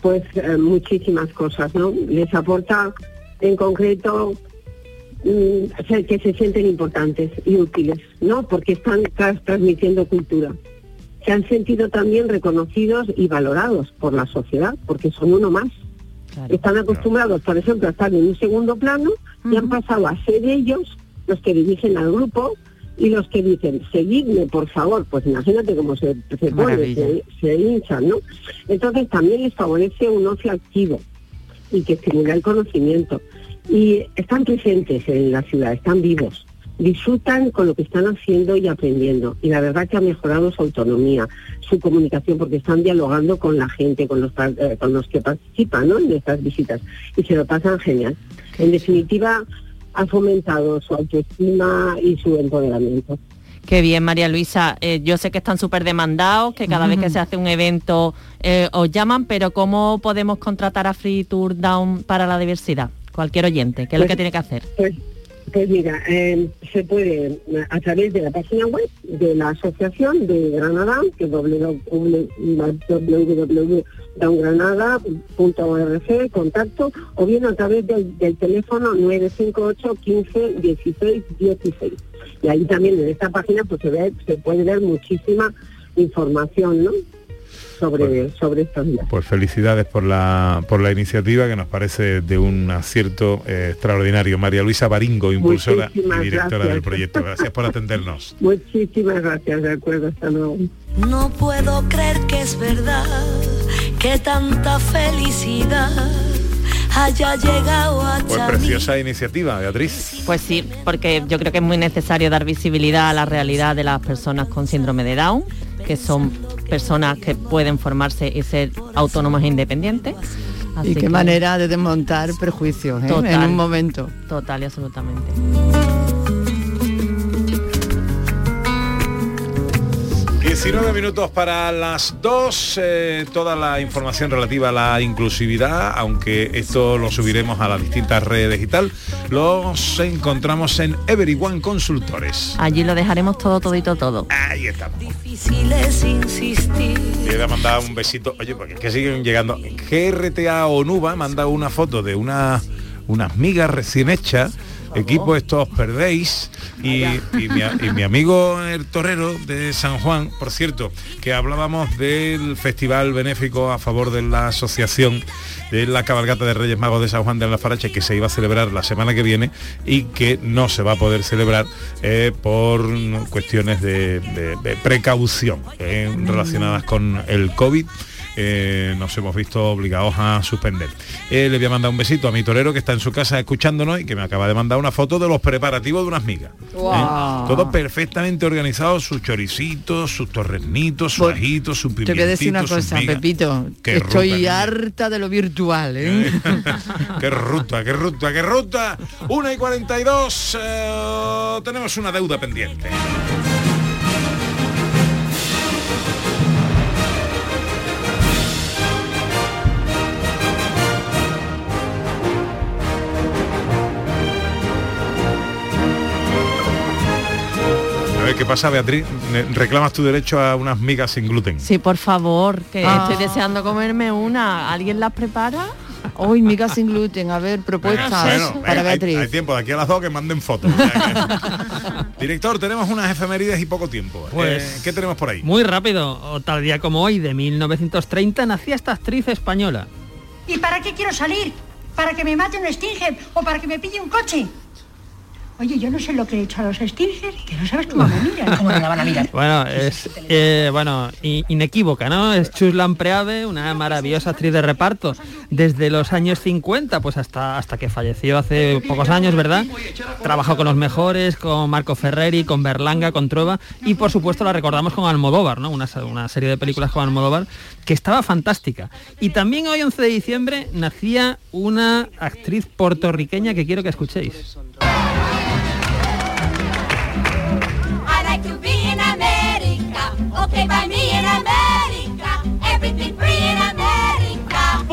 P: pues eh, muchísimas cosas, ¿no? Les aporta en concreto mm, que se sienten importantes y útiles, ¿no? Porque están tras- transmitiendo cultura. Se han sentido también reconocidos y valorados por la sociedad, porque son uno más. Están acostumbrados, por ejemplo, a estar en un segundo plano y han pasado a ser ellos los que dirigen al grupo y los que dicen, seguidme, por favor. Pues imagínate cómo se, se pone, se, se hinchan, ¿no? Entonces también les favorece un ocio activo y que estimula el conocimiento. Y están presentes en la ciudad, están vivos, disfrutan con lo que están haciendo y aprendiendo. Y la verdad que ha mejorado su autonomía, su comunicación, porque están dialogando con la gente, con los, eh, con los que participan ¿no? en estas visitas. Y se lo pasan genial. En definitiva, ha fomentado su autoestima y su empoderamiento.
G: Qué bien, María Luisa. Eh, yo sé que están súper demandados, que cada vez que se hace un evento eh, os llaman, pero ¿cómo podemos contratar a Free Tour Down para la diversidad? Cualquier oyente, ¿qué es lo
P: Pues-
G: que tiene que hacer?
P: Pues, pues mira, eh, se puede eh, a través de la página web de la asociación de Granada, que es www.downgranada.org, contacto, o bien a través del, del teléfono 958 15 16 16. Y ahí también en esta página pues se, ve, se puede ver muchísima información, ¿no? Sobre, sobre estos días.
B: Pues felicidades por la, por la iniciativa que nos parece de un acierto eh, extraordinario. María Luisa Baringo, impulsora
P: Muchísimas
B: y directora
P: gracias.
B: del proyecto. Gracias por atendernos.
P: Muchísimas gracias, de acuerdo, hasta luego.
Q: No puedo creer que es verdad que tanta felicidad haya llegado a
B: Pues preciosa iniciativa, Beatriz.
G: Pues sí, porque yo creo que es muy necesario dar visibilidad a la realidad de las personas con síndrome de Down, que son personas que pueden formarse y ser autónomas e independientes. Así
D: y qué
G: que-
D: manera de desmontar prejuicios ¿eh? en un momento.
G: Total y absolutamente.
B: 19 minutos para las 2, eh, toda la información relativa a la inclusividad, aunque esto lo subiremos a las distintas redes y tal, los encontramos en Everyone Consultores.
G: Allí lo dejaremos todo, todito, todo.
B: Ahí estamos.
Q: difícil es insistir.
B: Le voy a mandar un besito. Oye, porque es que siguen llegando. GRTA Onuba manda una foto de una, unas migas recién hechas. Equipo, esto os perdéis. Y, y mi, a- y mi amigo el torero de San Juan, por cierto, que hablábamos del festival benéfico a favor de la asociación de la cabalgata de Reyes Magos de San Juan de la Farache que se iba a celebrar la semana que viene y que no se va a poder celebrar eh, por cuestiones de, de- de precaución eh, relacionadas con el COVID. Eh, nos hemos visto obligados a suspender. Eh, le voy a mandar un besito a mi torero que está en su casa escuchándonos y que me acaba de mandar una foto de los preparativos de unas migas.
D: Guau.
B: Todo perfectamente organizado, sus choricitos, sus torrenitos, sus ajitos, sus
D: Te voy a decir una
B: pimientitos,
D: cosa,
B: migas.
D: Pepito.
B: Qué
D: Estoy
B: ruta,
D: harta de lo virtual, ¿eh?
B: qué ruta, qué ruta, qué ruta. 1 y 42, eh, tenemos una deuda pendiente. Ver qué pasa, Beatriz. Reclamas tu derecho a unas migas sin gluten.
G: Sí, por favor, que
D: Ah.
G: estoy deseando comerme una. ¿Alguien las prepara?
D: Hoy migas sin gluten, a ver, propuestas
B: Bueno,
D: para
B: hay-
D: Beatriz.
B: Hay, tiempo de aquí a las dos que manden fotos. Director, tenemos unas efemérides y poco tiempo.
R: Pues-
B: Eh, ¿Qué tenemos por ahí?
R: Muy rápido, o tal día como hoy, de 1930, nacía esta actriz española.
S: ¿Y para qué quiero salir? ¿Para que me mate un Stinger o para que me pille un coche?
T: Oye, yo no sé lo que he hecho a los Stilgers, que no sabes cómo me miran. ¿Cómo no la van a mirar?
R: Bueno, es eh, bueno, inequívoca, ¿no? Es Chuslan Preave, una maravillosa actriz de reparto desde los años 50, pues hasta hasta que falleció hace pocos años, ¿verdad? Trabajó con los mejores, con Marco Ferreri, con Berlanga, con Trueba y por supuesto la recordamos con Almodóvar, ¿no? Una, una serie de películas con Almodóvar que estaba fantástica. Y también hoy 11 de diciembre nacía una actriz puertorriqueña que quiero que escuchéis.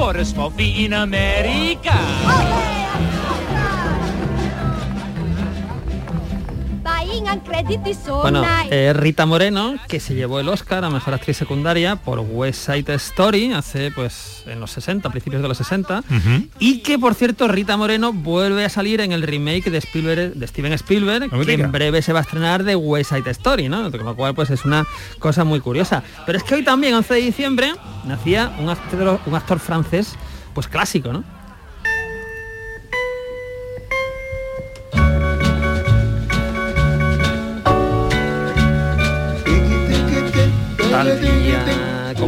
U: Våre små in America.
R: Bueno, eh, Rita Moreno, que se llevó el Oscar a Mejor Actriz Secundaria por West Side Story hace, pues, en los 60, principios de los 60. Y que, por cierto, Rita Moreno vuelve a salir en el remake de, Spielberg, de Steven Spielberg,
B: No
R: que
B: diga.
R: en breve se va a estrenar de West Side Story, ¿no? Con lo cual, pues, es una cosa muy curiosa. Pero es que hoy también, 11 de diciembre, nacía un actor, un actor francés, pues, clásico, ¿no?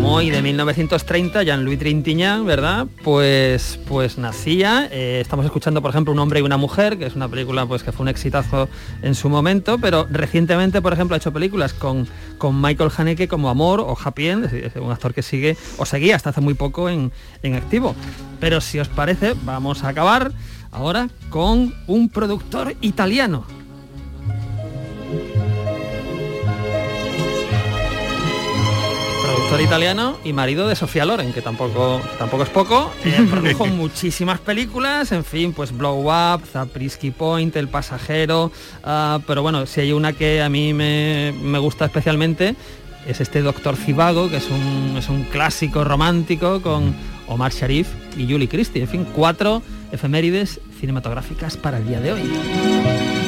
R: Como hoy de 1930, Jean-Louis Trintignant, ¿verdad? Pues, pues nacía. eh, estamos escuchando, por ejemplo, Un hombre y una mujer, que es una película pues, que fue un exitazo en su momento, pero recientemente, por ejemplo, ha hecho películas con, con Michael Haneke como Amor o Happy End, es un actor que sigue o seguía hasta hace muy poco en, en activo. Pero si os parece, vamos a acabar ahora con un productor italiano. Productor italiano y marido de Sofía Loren, que tampoco, tampoco es poco. Eh, produjo muchísimas películas, en fin, pues Blow Up, Zaprisky Point, El Pasajero, ah, pero bueno, si hay una que a mí me, me gusta especialmente, es este Doctor Zivago, que es un, es un clásico romántico con Omar Sharif y Julie Christie. En fin, cuatro efemérides cinematográficas para el día de hoy.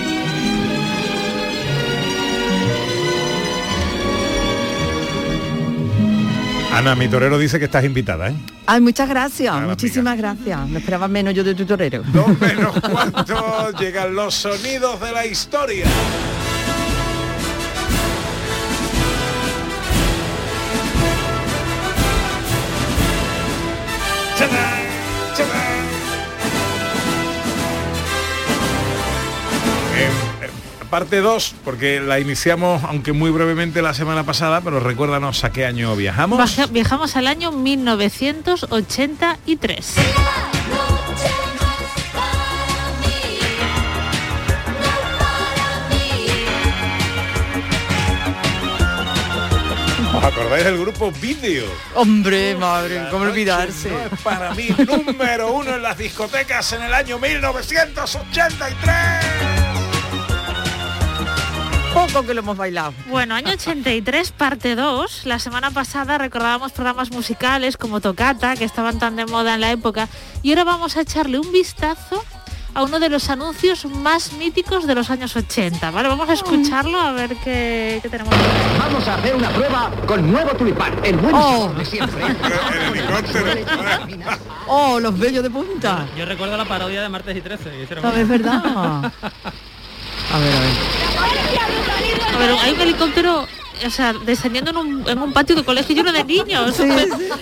B: Ana, mi torero dice que estás invitada, ¿eh?
D: Ay, muchas gracias, muchísimas gracias. Me esperaba menos yo de tu torero.
B: menos cuánto llegan los sonidos de la historia. Parte 2, porque la iniciamos, aunque muy brevemente la semana pasada, pero recuérdanos a qué año viajamos.
C: Baja- viajamos al año 1983.
B: ¿Os acordáis del grupo Video?
D: Hombre, madre, ¿cómo olvidarse?
B: no es para mí número uno en las discotecas en el año 1983.
D: Poco que lo hemos bailado.
C: Bueno, año 83, parte 2. La semana pasada recordábamos programas musicales como Tocata, que estaban tan de moda en la época. Y ahora vamos a echarle un vistazo a uno de los anuncios más míticos de los años 80. ¿vale? Vamos a escucharlo a ver qué, qué tenemos.
V: Vamos a hacer una prueba con nuevo tulipán, el buen
D: Oh.
V: de siempre.
D: Oh, los bellos de punta.
R: Yo recuerdo la parodia de Martes y 13. que hicieron-
D: No, es verdad. A ver, a ver.
C: A ver, hay un helicóptero, o sea, descendiendo en un, en un patio de colegio lleno de niños.
D: Sí,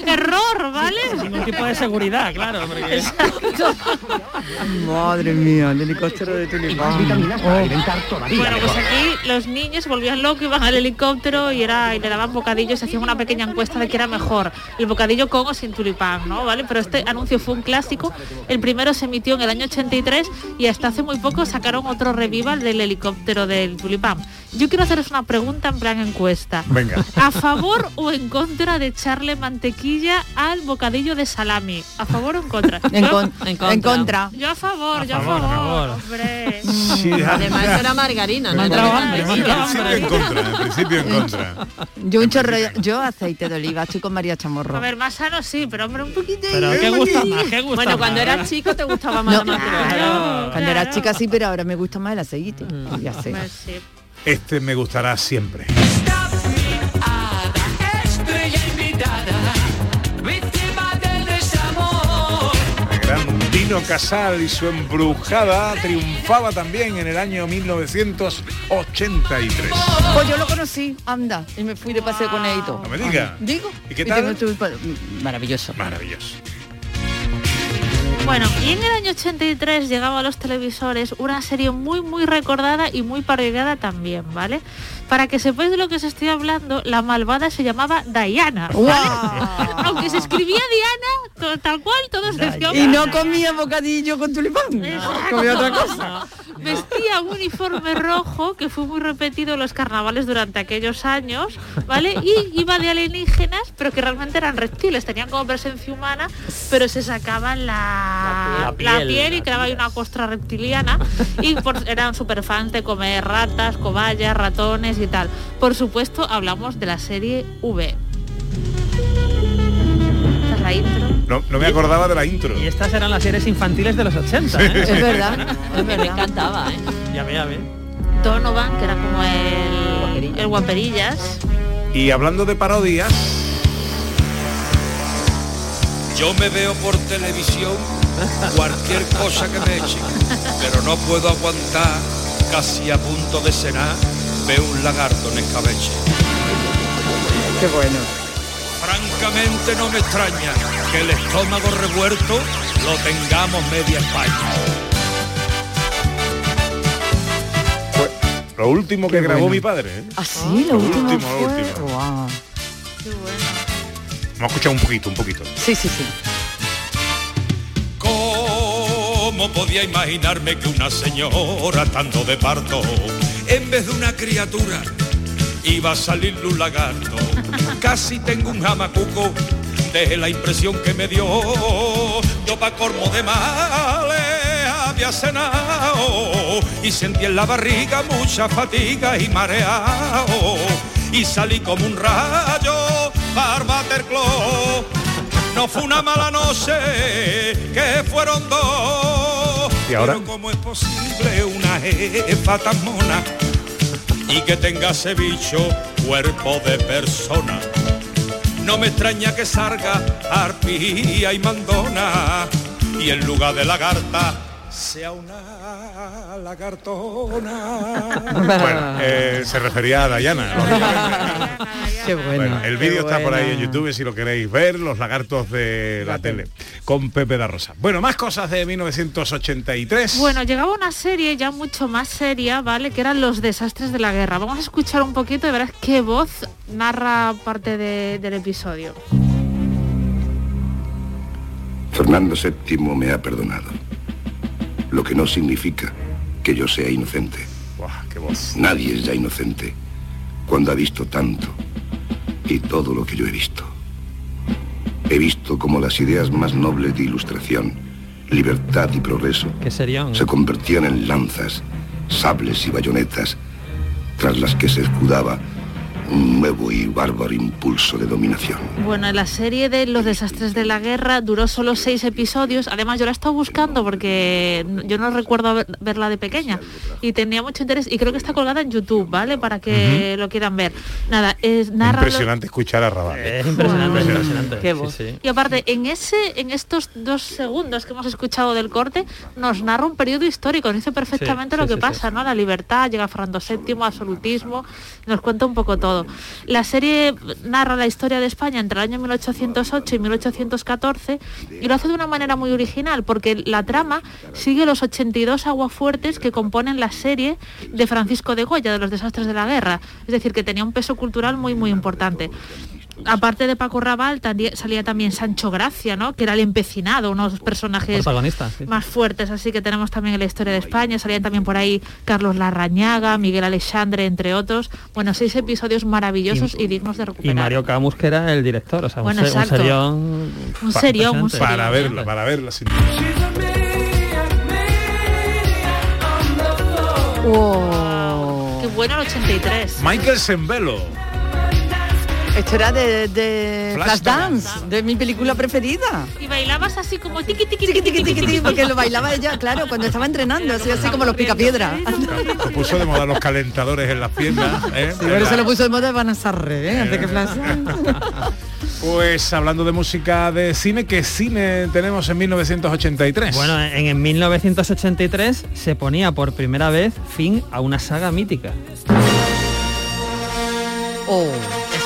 C: Error, ¿vale?
R: Sin ningún tipo de seguridad, claro. porque-
D: Madre mía, el helicóptero de tulipán. Oh.
C: Bueno, pues aquí los niños se volvían locos, iban al helicóptero y era y le daban bocadillos, hacían una pequeña encuesta de qué era mejor, el bocadillo con o sin tulipán, ¿no? ¿Vale? Pero este anuncio fue un clásico. El primero se emitió en el año 83 y hasta hace muy poco sacaron otro revival del helicóptero del tulipán. Yo quiero haceros una pregunta en plan encuesta.
B: Venga.
C: ¿A favor o en contra de echarle mantequilla al bocadillo de salami? ¿A favor o en contra?
D: En,
C: Yo-
D: con- en contra.
C: Yo a favor, yo a
R: favor,
C: favor,
R: a favor.
C: hombre.
B: Sí,
G: Además era margarina, ¿no?
B: En en contra, en principio en contra.
D: Yo un chorro, yo aceite de oliva, estoy con María
C: A
D: Chamorro.
C: ver, más sano sí, pero hombre, un poquito.
R: Pero ¿qué gusta más? ¿Qué gusta
G: Bueno, cuando
R: más?
G: eras chico te gustaba más
D: No,
G: la mantequilla.
D: Cuando era chica sí, pero ahora me gusta más el aceite. Ya sé.
C: Pues sí.
B: Este me gustará siempre.
S: Estrella invitada, víctima del desamor.
B: Gran Tino Casal y su embrujada triunfaba también en el año 1983.
D: Pues yo lo conocí, anda, y me fui de paseo con él y todo.
B: No me diga.
D: Digo.
B: ¿Y qué
D: tengo
B: tal?
D: tu- Maravilloso.
B: Maravilloso.
C: Bueno, y en el año 83 llegaba a los televisores una serie muy muy recordada y muy parodiada también, ¿vale? Para que sepáis de lo que os estoy hablando, la malvada se llamaba Diana. ¿vale? Aunque se escribía Diana, tal cual, todos decían
D: Y no comía bocadillo con tulipán. Comía otra cosa.
C: Vestía un uniforme rojo que fue muy repetido en los carnavales durante aquellos años, ¿vale? Y iba de alienígenas, pero que realmente eran reptiles, tenían como presencia humana, pero se sacaban la,
R: La piel.
C: la piel y quedaba ahí una costra reptiliana y por- eran súper fans de comer ratas, cobayas, ratones y tal. Por supuesto, hablamos de la serie V. Esta es la intro.
B: No, no me acordaba de la intro.
R: Y estas eran las series infantiles de los 80, ¿eh?
C: Es verdad, es
G: Me encantaba, ¿eh?
R: Ya ve, ya ve.
C: Donovan, que era como el, el guaperillas.
B: Y hablando de parodias,
W: Yo me veo por televisión cualquier cosa que me echen, pero no puedo aguantar, casi a punto de cenar, veo un lagarto en escabeche.
D: Qué bueno.
W: Francamente no me extraña que el estómago revuelto lo tengamos media España.
B: lo último que grabó mi padre. ¿eh?
D: ¿Ah, sí? Lo, último,
B: último, lo
D: fue-
B: último.
D: Guau.
B: Vamos a escuchar un poquito, un poquito.
D: Sí, sí, sí.
W: ¿Cómo podía imaginarme que una señora tanto de parto, en vez de una criatura, iba a salirle un lagarto? Casi tengo un jamacuco de la impresión que me dio. Yo pa' cormo de males había cenado y sentí en la barriga mucha fatiga y mareado. Y salí como un rayo para Waterclaw. No fue una mala noche, que fueron dos. Pero ¿cómo es posible una jefa tan mona y que tenga ese bicho cuerpo de persona? No me extraña que salga arpía y mandona y en lugar de lagarta sea una lagartona.
B: Bueno, eh, se refería a Dayana.
D: Qué bueno.
B: Bueno, el vídeo está por ahí en. YouTube si lo queréis ver, los lagartos de la tele, con Pepe da Rosa. Bueno, más cosas de 1983.
C: Bueno, llegaba una serie ya mucho más seria, ¿vale? Que eran los desastres de la guerra. Vamos a escuchar un poquito y verás qué voz narra parte de- del episodio.
X: Fernando VII me ha perdonado. Lo que no significa que yo sea inocente.
B: qué voz.
X: Nadie es ya inocente cuando ha visto tanto y todo lo que yo he visto. He visto como las ideas más nobles de ilustración, libertad y progreso
R: ¿Qué serían?
X: se convertían en lanzas, sables y bayonetas, tras las que se escudaba nuevo y bárbaro impulso de dominación.
C: Bueno, la serie de los desastres de la guerra duró solo seis episodios. Además, yo la he estado buscando porque yo no recuerdo verla de pequeña y tenía mucho interés. Y creo que está colgada en YouTube, ¿vale? Para que lo quieran ver. Nada, es narra lo-
B: Impresionante escuchar a Rabat.
R: Es impresionante,
B: Wow.
R: impresionante.
C: Qué
R: Sí,
C: voz.
R: sí.
C: Y aparte, en ese, en estos dos segundos que hemos escuchado del corte, nos narra un periodo histórico, nos dice perfectamente
R: Sí,
C: lo
R: sí,
C: que
R: sí,
C: pasa, ¿no? La libertad, llega Fernando VII, absolutismo, nos cuenta un poco todo. La serie narra la historia de España entre el año 1808 y 1814 y lo hace de una manera muy original, porque la trama sigue los 82 aguafuertes que componen la serie de Francisco de Goya, de los desastres de la guerra. Es decir, que tenía un peso cultural muy, muy importante aparte de Paco Raval también salía también Sancho Gracia, ¿no? Que era el empecinado, uno de los personajes
R: sí.
C: más fuertes, así que tenemos también en la historia de España, salían también por ahí Carlos Larrañaga, Miguel Alexandre, entre otros. Bueno, seis episodios maravillosos y, dignos de
R: Y
C: recuperar.
R: Mario Camus que era el director, o sea,
C: Bueno,
R: un, serión...
C: Un serión, un
R: impresionante.
C: serión.
B: Para verla, para verla. sin-
C: Qué bueno el 83.
B: Michael Sembelo.
D: Esto era de, de
B: Flash
D: Flashdance, de mi película preferida.
C: Y bailabas así como tiqui tiqui
D: Tiqui, tiqui, tiqui, tiqui, porque lo bailaba ella, claro, cuando estaba entrenando, así, así como los picapiedras.
B: Se puso de moda los calentadores en las piernas. ¿eh?
D: Sí, pero se lo puso de moda Vanessa Redé, antes que Flash.
B: Pues hablando de música de cine, ¿qué cine tenemos en 1983?
R: Bueno, en, en 1983 se ponía por primera vez fin a una saga mítica.
D: Oh.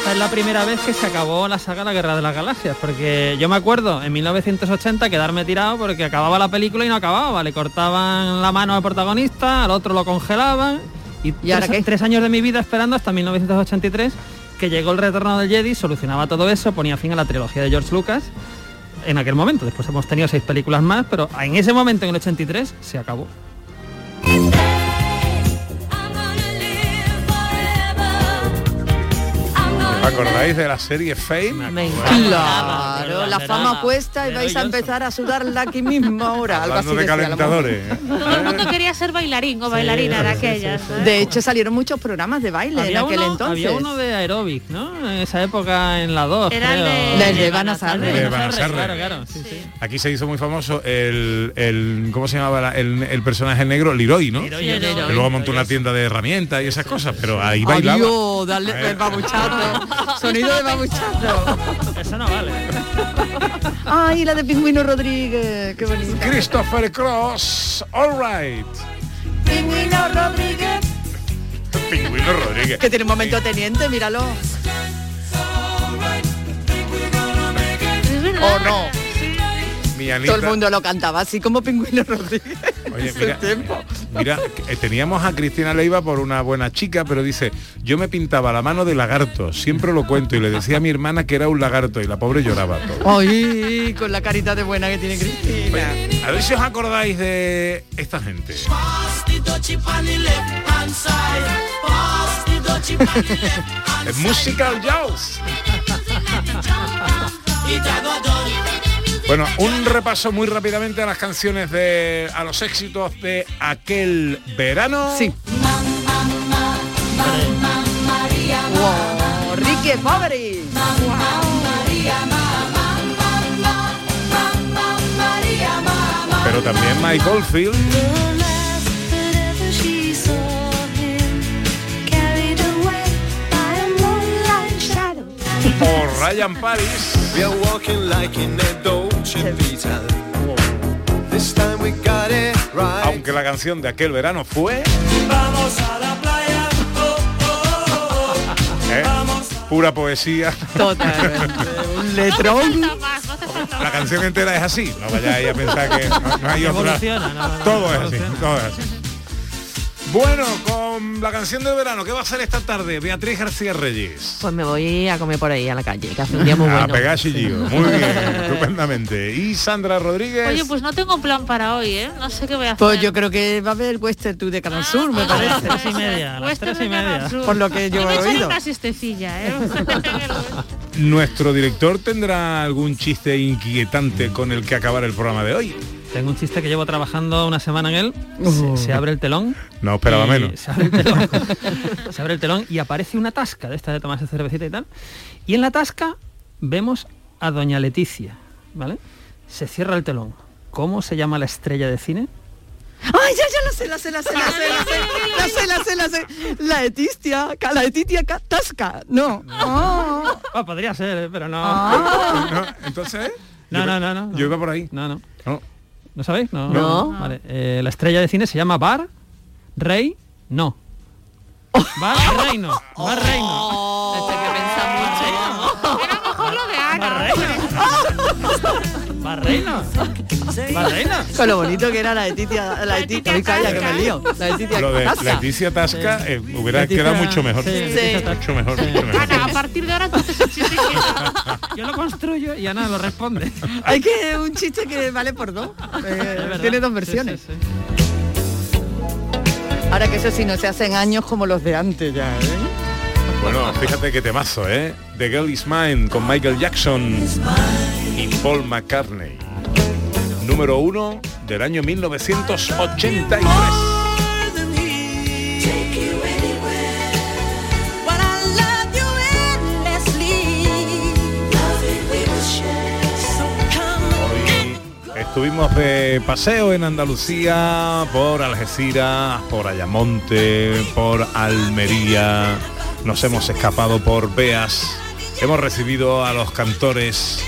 R: Esta es la primera vez que se acabó la saga La Guerra de las Galaxias, porque yo me acuerdo en 1980 quedarme tirado porque acababa la película y no acababa, le cortaban la mano al protagonista, al otro lo congelaban y,
D: ¿Y ahora
R: tres,
D: qué?
R: tres años de mi vida esperando hasta 1983 que llegó el retorno del Jedi, solucionaba todo eso, ponía fin a la trilogía de George Lucas en aquel momento. Después hemos tenido seis películas más, pero en ese momento, en el 83, se acabó.
B: Acordáis de la serie Fame?
D: Claro, la fama cuesta y vais a empezar a sudarla aquí mismo ahora. Algo así
B: de calentadores.
C: Todo el mundo quería ser bailarín o bailarina de aquellas.
D: De hecho salieron muchos programas de baile en aquel
R: uno,
D: entonces.
R: había uno de aeróbic, ¿no? En esa época en la 2,
C: Era el de-
D: Sarre.
R: Claro, claro, sí, sí.
B: Aquí se hizo muy famoso el, el ¿cómo se llamaba la- el, el personaje negro? Leroy, ¿no?
R: Leroy,
B: Que
R: Leroy.
B: luego montó una tienda de herramientas y esas cosas, pero ahí bailaba.
D: Adiós. Sonido de babuchazo.
R: Eso no vale.
D: Ay, la de Pingüino Rodríguez. Qué bonita.
B: Christopher Cross, all right.
D: Pingüino Rodríguez.
B: Pingüino Rodríguez.
D: Que tiene un momento teniente, míralo. ¿O no?
B: Mi Anita.
D: Todo el mundo lo cantaba así como Pingüino Rodríguez.
B: Oye,
D: en su
B: mira,
D: tiempo.
B: mira, teníamos a Cristina Leiva por una buena chica, pero dice, yo me pintaba la mano de lagarto, siempre lo cuento, y le decía a mi hermana que era un lagarto, y la pobre lloraba todo.
D: Ay, con la carita de buena que tiene Cristina.
B: A ver si os acordáis de esta gente. Es Musical Jaws. Bueno, un repaso muy rápidamente a las canciones de a los éxitos de aquel verano.
D: Sí. Wow, Ricky Poveri.
B: Pero también Mike Oldfield o Ryan Paris. Aunque la canción de aquel verano fue
A: Vamos a la playa. Oh, oh, oh, oh.
B: ¿eh? pura poesía.
D: Totalmente. Un letrón.
B: La canción entera es así. No vayáis a pensar que no, no hay otra.
R: Evoluciona, no, no,
B: Todo es así, todo es así. Bueno, con la canción del verano, ¿qué va a hacer esta tarde? Beatriz García Reyes.
G: Pues me voy a comer por ahí a la calle, que hace un día muy
B: a
G: bueno.
B: pegar chillillo. Muy bien, estupendamente. Y Sandra Rodríguez.
C: Oye, pues no tengo plan para hoy, ¿eh? No sé qué voy a hacer.
D: Pues yo creo que va a haber Western Tour de Canal Sur, me
R: A las
D: parece.
R: tres y media, a las tres y media.
D: Por lo que yo
C: Y me
D: he oído.
C: una siestecilla, ¿eh?
B: Nuestro director tendrá algún chiste inquietante con el que acabar el programa de hoy.
R: Tengo un chiste que llevo trabajando una semana en él. Se, se abre el telón.
B: No esperaba menos.
R: Se abre, el telón, se abre el telón y aparece una tasca de esta de tomarse cervecita y tal. Y en la tasca vemos a doña Leticia, ¿vale? Se cierra el telón. ¿Cómo se llama la estrella de cine?
D: Ay, ya, ya la sé, la sé, la sé, la sé, la sé, la sé, la sé, la sé. La etistia, ca- la etitia ca- tasca. No. Oh.
R: Ah, podría ser, ¿eh? pero no.
D: Ah.
B: No, Entonces,
R: No,
B: yo,
R: no, no, no,
B: yo iba por ahí.
R: No, no.
B: No.
R: ¿No sabéis? No.
G: No.
R: Vale. eh, la estrella de cine se llama Bar Rey No. Bar Rey No. Bar Rey No.
D: Este que piensa mucho.
C: Era mejor lo de Ana.
R: Bar Rey Rey No.
D: Con lo bonito que era la etitia, la etitia, Ay, calla, que me lío. La etitia
B: Lo de
D: tasca.
B: Leticia Tasca eh, hubiera
R: Leticia-
B: quedado mucho mejor.
R: sí,
D: Leticia
R: Tasca.
B: Mucho mejor, mucho mejor.
C: Ana, a partir de ahora entonces el chiste que-
R: Yo lo construyo y Ana lo responde.
D: Hay que un chiste que vale por dos. Eh, tiene dos
R: Sí,
D: versiones.
R: sí, sí.
D: Ahora que eso sí no se hacen años como los de antes ya, ¿eh?
B: Bueno, fíjate qué temazo, ¿eh? The Girl Is Mine con Michael Jackson y Paul McCartney. Número uno del año 1983. Hoy estuvimos de paseo en Andalucía por Algeciras, por Ayamonte, por Almería. Nos hemos escapado por Beas, hemos recibido a los cantores,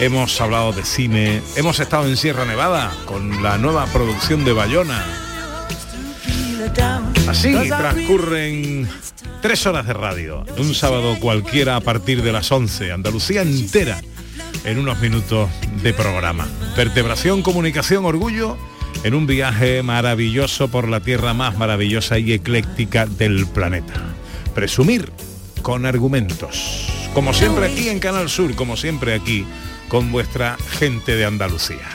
B: hemos hablado de cine, hemos estado en Sierra Nevada con la nueva producción de Bayona. Así transcurren tres horas de radio, un sábado cualquiera a partir de las 11, Andalucía entera en unos minutos de programa. Vertebración, comunicación, orgullo en un viaje maravilloso por la tierra más maravillosa y ecléctica del planeta. Presumir con argumentos. Como siempre aquí en Canal Sur, como siempre aquí con vuestra gente de Andalucía.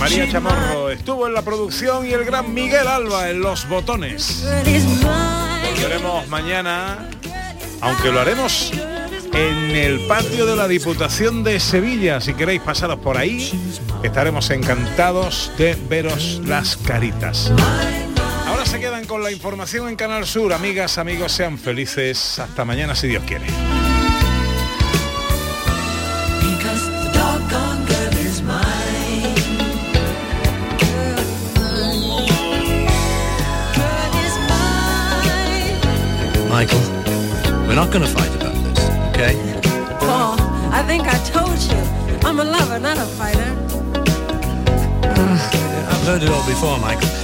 B: María Chamorro estuvo en la producción y el gran Miguel Alba en los botones. Volveremos mañana, aunque lo haremos en el patio de la Diputación de Sevilla. Si queréis pasaros por ahí, estaremos encantados de veros las caritas. Ahora se quedan con la información en Canal Sur. Amigas, amigos, sean felices. Hasta mañana si Dios quiere.
Y: Michael, we're not going to fight about this, okay?
Z: Paul, I think I told you. I'm a lover, not a fighter.
Y: I've heard it all before, Michael.